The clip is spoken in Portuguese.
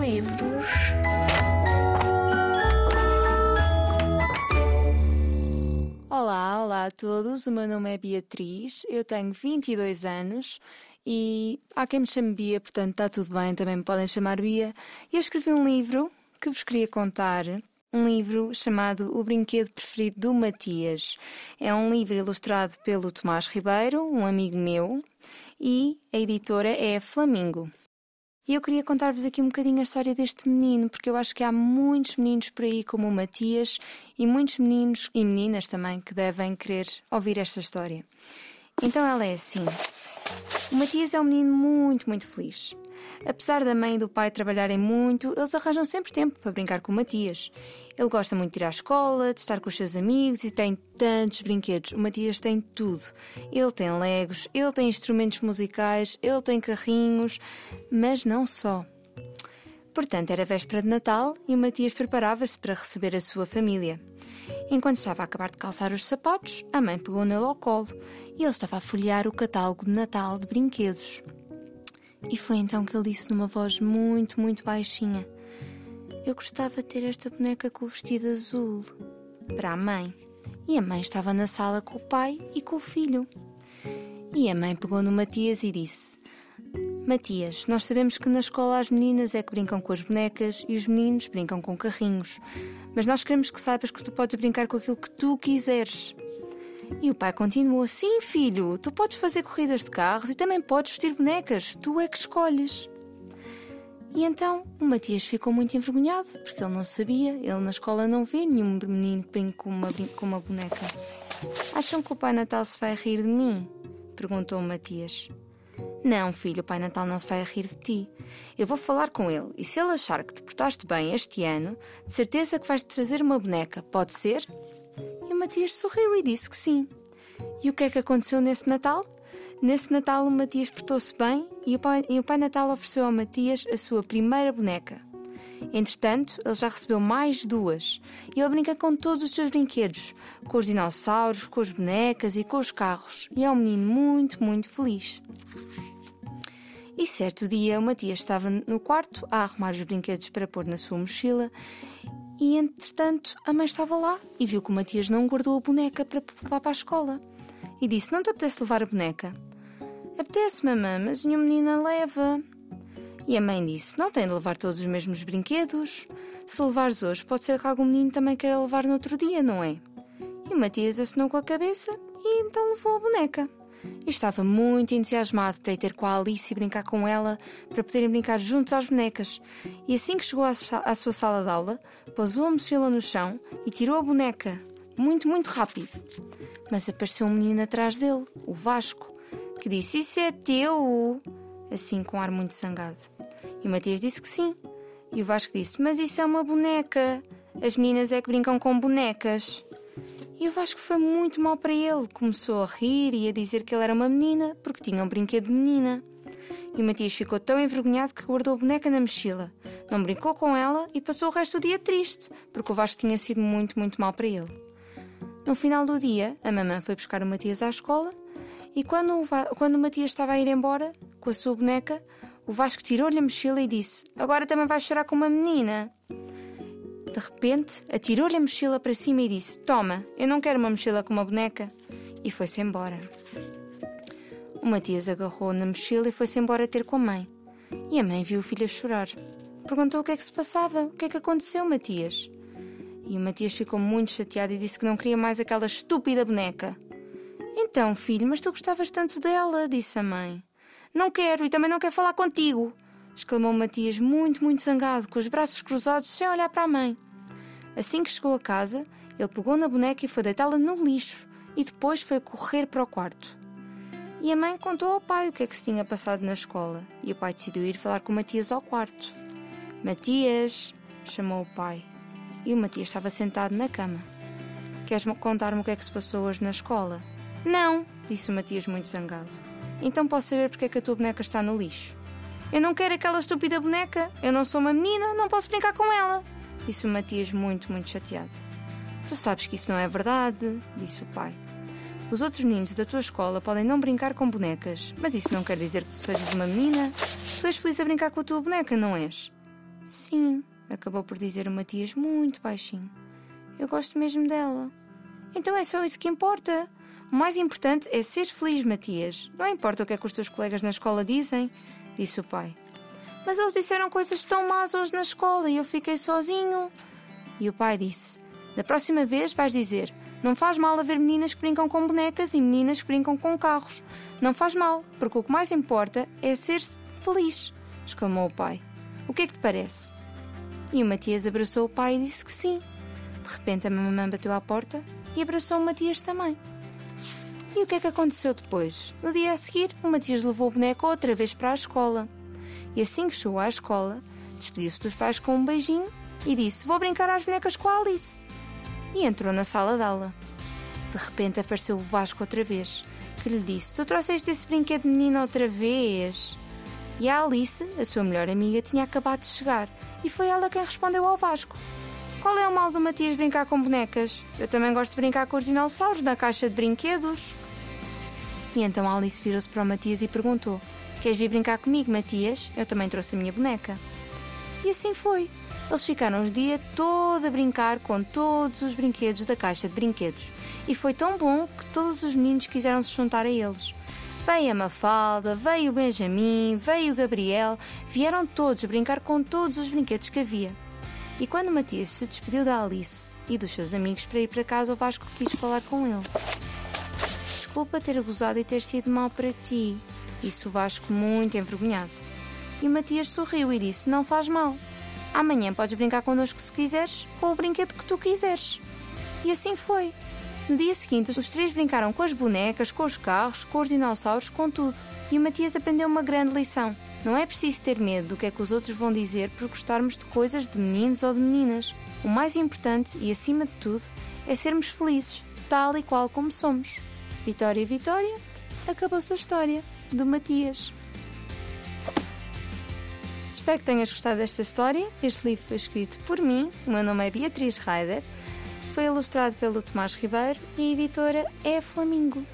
Livros. Olá, olá a todos. O meu nome é Beatriz, eu tenho 22 anos e há quem me chame Bia, portanto está tudo bem, também me podem chamar Bia. E eu escrevi um livro que vos queria contar. Um livro chamado O Brinquedo Preferido do Matias. É um livro ilustrado pelo Tomás Ribeiro, um amigo meu, e a editora é Flamingo. E eu queria contar-vos aqui um bocadinho a história deste menino, porque eu acho que há muitos meninos por aí como o Matias e muitos meninos e meninas também que devem querer ouvir esta história. Então ela é assim. O Matias é um menino muito, muito feliz. Apesar da mãe e do pai trabalharem muito, eles arranjam sempre tempo para brincar com o Matias. Ele gosta muito de ir à escola, de estar com os seus amigos e tem tantos brinquedos. O Matias tem tudo. Ele tem legos, ele tem instrumentos musicais, ele tem carrinhos, mas não só. Portanto, era véspera de Natal e o Matias preparava-se para receber a sua família. Enquanto estava a acabar de calçar os sapatos, a mãe pegou nele ao colo e ele estava a folhear o catálogo de Natal de brinquedos. E foi então que ele disse numa voz muito, muito baixinha: Eu gostava de ter esta boneca com o vestido azul. Para a mãe. E a mãe estava na sala com o pai e com o filho. E a mãe pegou no Matias e disse: Matias, nós sabemos que na escola as meninas é que brincam com as bonecas e os meninos brincam com carrinhos. Mas nós queremos que saibas que tu podes brincar com aquilo que tu quiseres. E o pai continuou: Sim, filho, tu podes fazer corridas de carros e também podes vestir bonecas, tu é que escolhes. E então o Matias ficou muito envergonhado, porque ele não sabia, ele na escola não vê nenhum menino que brinque com uma, com uma boneca. Acham que o Pai Natal se vai rir de mim? perguntou o Matias. Não, filho, o Pai Natal não se vai rir de ti. Eu vou falar com ele e se ele achar que te portaste bem este ano, de certeza que vais-te trazer uma boneca, pode ser? Matias sorriu e disse que sim. E o que é que aconteceu nesse Natal? Nesse Natal, o Matias portou-se bem e o, pai, e o Pai Natal ofereceu ao Matias a sua primeira boneca. Entretanto, ele já recebeu mais duas e ele brinca com todos os seus brinquedos, com os dinossauros, com as bonecas e com os carros, e é um menino muito, muito feliz. E certo dia, o Matias estava no quarto a arrumar os brinquedos para pôr na sua mochila e, entretanto, a mãe estava lá e viu que o Matias não guardou a boneca para levar para a escola. E disse: Não te apetece levar a boneca? Apetece, mamã, mas nenhuma menina leva. E a mãe disse: Não tem de levar todos os mesmos brinquedos. Se levares hoje, pode ser que algum menino também queira levar no outro dia, não é? E o Matias assinou com a cabeça e então levou a boneca. E estava muito entusiasmado para ir ter com a Alice e brincar com ela, para poderem brincar juntos às bonecas. E assim que chegou à, sua sala de aula, pousou a mochila no chão e tirou a boneca, muito, muito rápido. Mas apareceu um menino atrás dele, o Vasco, que disse: Isso é teu! Assim, com um ar muito zangado. E o Matias disse que sim. E o Vasco disse: Mas isso é uma boneca. As meninas é que brincam com bonecas. E o Vasco foi muito mal para ele. Começou a rir e a dizer que ele era uma menina, porque tinha um brinquedo de menina. E o Matias ficou tão envergonhado que guardou a boneca na mochila. Não brincou com ela e passou o resto do dia triste, porque o Vasco tinha sido muito, muito mal para ele. No final do dia, a mamã foi buscar o Matias à escola e quando o, quando o Matias estava a ir embora com a sua boneca, o Vasco tirou-lhe a mochila e disse: Agora também vais chorar com uma menina. De repente, atirou-lhe a mochila para cima e disse: Toma, eu não quero uma mochila com uma boneca. E foi-se embora. O Matias agarrou na mochila e foi-se embora ter com a mãe. E a mãe viu o filho a chorar. Perguntou o que é que se passava, o que é que aconteceu, Matias. E o Matias ficou muito chateado e disse que não queria mais aquela estúpida boneca. Então, filho, mas tu gostavas tanto dela, disse a mãe. Não quero e também não quero falar contigo, exclamou Matias, muito, muito zangado, com os braços cruzados, sem olhar para a mãe. Assim que chegou a casa, ele pegou na boneca e foi deitá-la no lixo e depois foi correr para o quarto. E a mãe contou ao pai o que é que se tinha passado na escola e o pai decidiu ir falar com Matias ao quarto. Matias, chamou o pai. E o Matias estava sentado na cama. Queres contar-me o que é que se passou hoje na escola? Não, disse o Matias muito zangado. Então posso saber porque é que a tua boneca está no lixo. Eu não quero aquela estúpida boneca. Eu não sou uma menina, não posso brincar com ela. Disse o Matias muito, muito chateado. Tu sabes que isso não é verdade, disse o pai. Os outros meninos da tua escola podem não brincar com bonecas, mas isso não quer dizer que tu sejas uma menina. Tu és feliz a brincar com a tua boneca, não és? Sim, acabou por dizer o Matias muito baixinho. Eu gosto mesmo dela. Então é só isso que importa. O mais importante é ser feliz, Matias. Não importa o que é que os teus colegas na escola dizem, disse o pai. Mas eles disseram coisas tão más hoje na escola e eu fiquei sozinho. E o pai disse: Da próxima vez vais dizer: Não faz mal haver meninas que brincam com bonecas e meninas que brincam com carros. Não faz mal, porque o que mais importa é ser feliz, exclamou o pai. O que é que te parece? E o Matias abraçou o pai e disse que sim. De repente a mamãe bateu à porta e abraçou o Matias também. E o que é que aconteceu depois? No dia a seguir, o Matias levou o boneco outra vez para a escola. E assim que chegou à escola, despediu-se dos pais com um beijinho e disse: Vou brincar às bonecas com a Alice. E entrou na sala de aula. De repente apareceu o Vasco outra vez, que lhe disse: Tu trouxeste esse brinquedo menino outra vez? E a Alice, a sua melhor amiga, tinha acabado de chegar e foi ela quem respondeu ao Vasco: Qual é o mal do Matias brincar com bonecas? Eu também gosto de brincar com os dinossauros na caixa de brinquedos. E então Alice virou-se para o Matias e perguntou: Queres vir brincar comigo, Matias? Eu também trouxe a minha boneca. E assim foi. Eles ficaram os dia todo a brincar com todos os brinquedos da caixa de brinquedos. E foi tão bom que todos os meninos quiseram se juntar a eles. Veio a Mafalda, veio o Benjamin, veio o Gabriel, vieram todos brincar com todos os brinquedos que havia. E quando Matias se despediu da Alice e dos seus amigos para ir para casa, o Vasco quis falar com ele. Desculpa ter abusado e ter sido mal para ti, disse o Vasco muito envergonhado. E Matias sorriu e disse: Não faz mal. Amanhã podes brincar connosco se quiseres, com o brinquedo que tu quiseres. E assim foi. No dia seguinte, os três brincaram com as bonecas, com os carros, com os dinossauros, com tudo. E o Matias aprendeu uma grande lição. Não é preciso ter medo do que é que os outros vão dizer por gostarmos de coisas de meninos ou de meninas. O mais importante e acima de tudo é sermos felizes, tal e qual como somos. Vitória, Vitória, acabou-se a história do Matias. Espero que tenhas gostado desta história. Este livro foi escrito por mim, o meu nome é Beatriz Ryder, foi ilustrado pelo Tomás Ribeiro e a editora é a Flamingo.